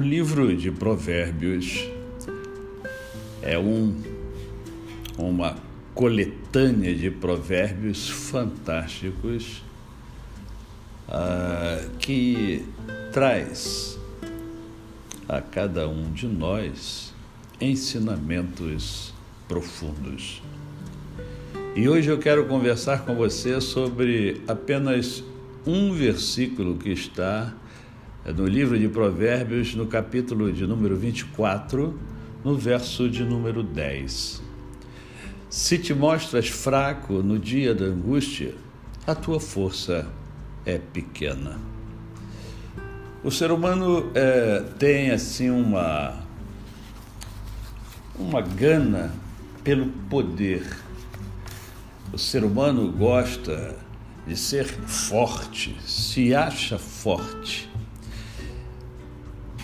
livro de Provérbios é um, uma coletânea de provérbios fantásticos uh, que traz a cada um de nós ensinamentos profundos. E hoje eu quero conversar com você sobre apenas um versículo que está no livro de Provérbios, no capítulo de número 24, no verso de número 10. Se te mostras fraco no dia da angústia, a tua força é pequena. O ser humano é, tem assim uma uma gana pelo poder. O ser humano gosta de ser forte, se acha forte.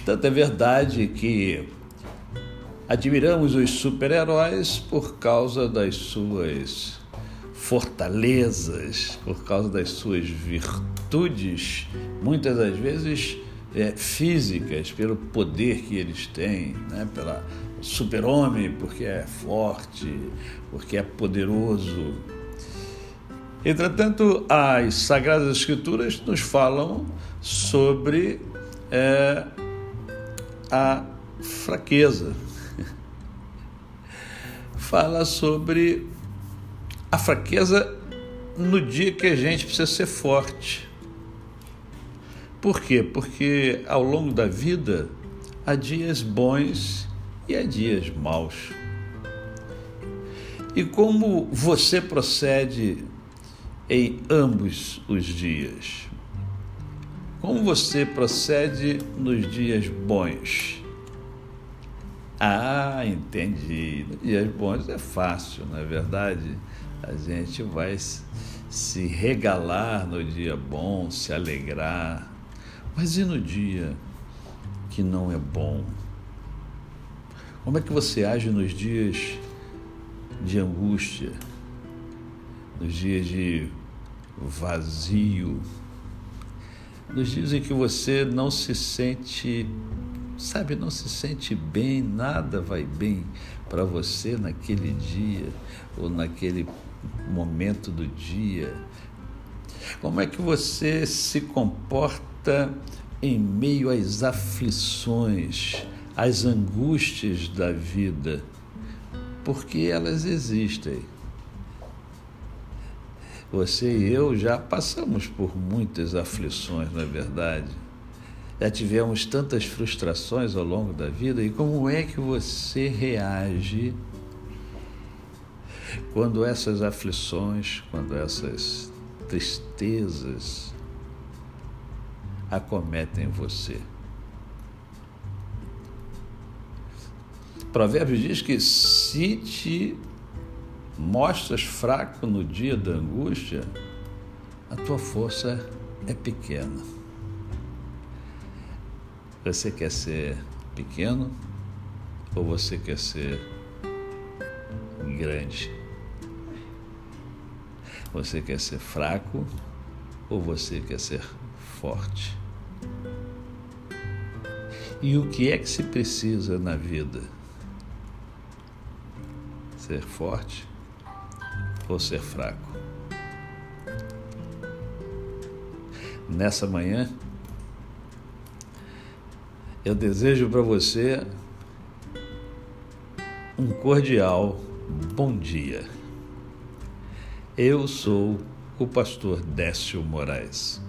Tanto é verdade que admiramos os super-heróis por causa das suas fortalezas, por causa das suas virtudes, muitas das vezes é, físicas, pelo poder que eles têm, né? pela super-homem, porque é forte, porque é poderoso. Entretanto, as Sagradas Escrituras nos falam sobre é, a fraqueza. Fala sobre a fraqueza no dia que a gente precisa ser forte. Por quê? Porque ao longo da vida há dias bons e há dias maus. E como você procede em ambos os dias? Como você procede nos dias bons? Ah, entendi. Nos dias bons é fácil, não é verdade? A gente vai se regalar no dia bom, se alegrar. Mas e no dia que não é bom? Como é que você age nos dias de angústia, nos dias de vazio, nos dias em que você não se sente, sabe, não se sente bem, nada vai bem para você naquele dia ou naquele momento do dia. Como é que você se comporta em meio às aflições, às angústias da vida? Porque elas existem. Você e eu já passamos por muitas aflições, não é verdade? Já tivemos tantas frustrações ao longo da vida e como é que você reage quando essas aflições, quando essas tristezas acometem você? Provérbios diz que se te mostras fraco no dia da angústia, a tua força é pequena. Você quer ser pequeno ou você quer ser grande? Você quer ser fraco ou você quer ser forte? E o que é que se precisa na vida? Ser forte ou ser fraco. Nessa manhã, eu desejo para você um cordial bom dia. Eu sou o pastor Décio Moraes.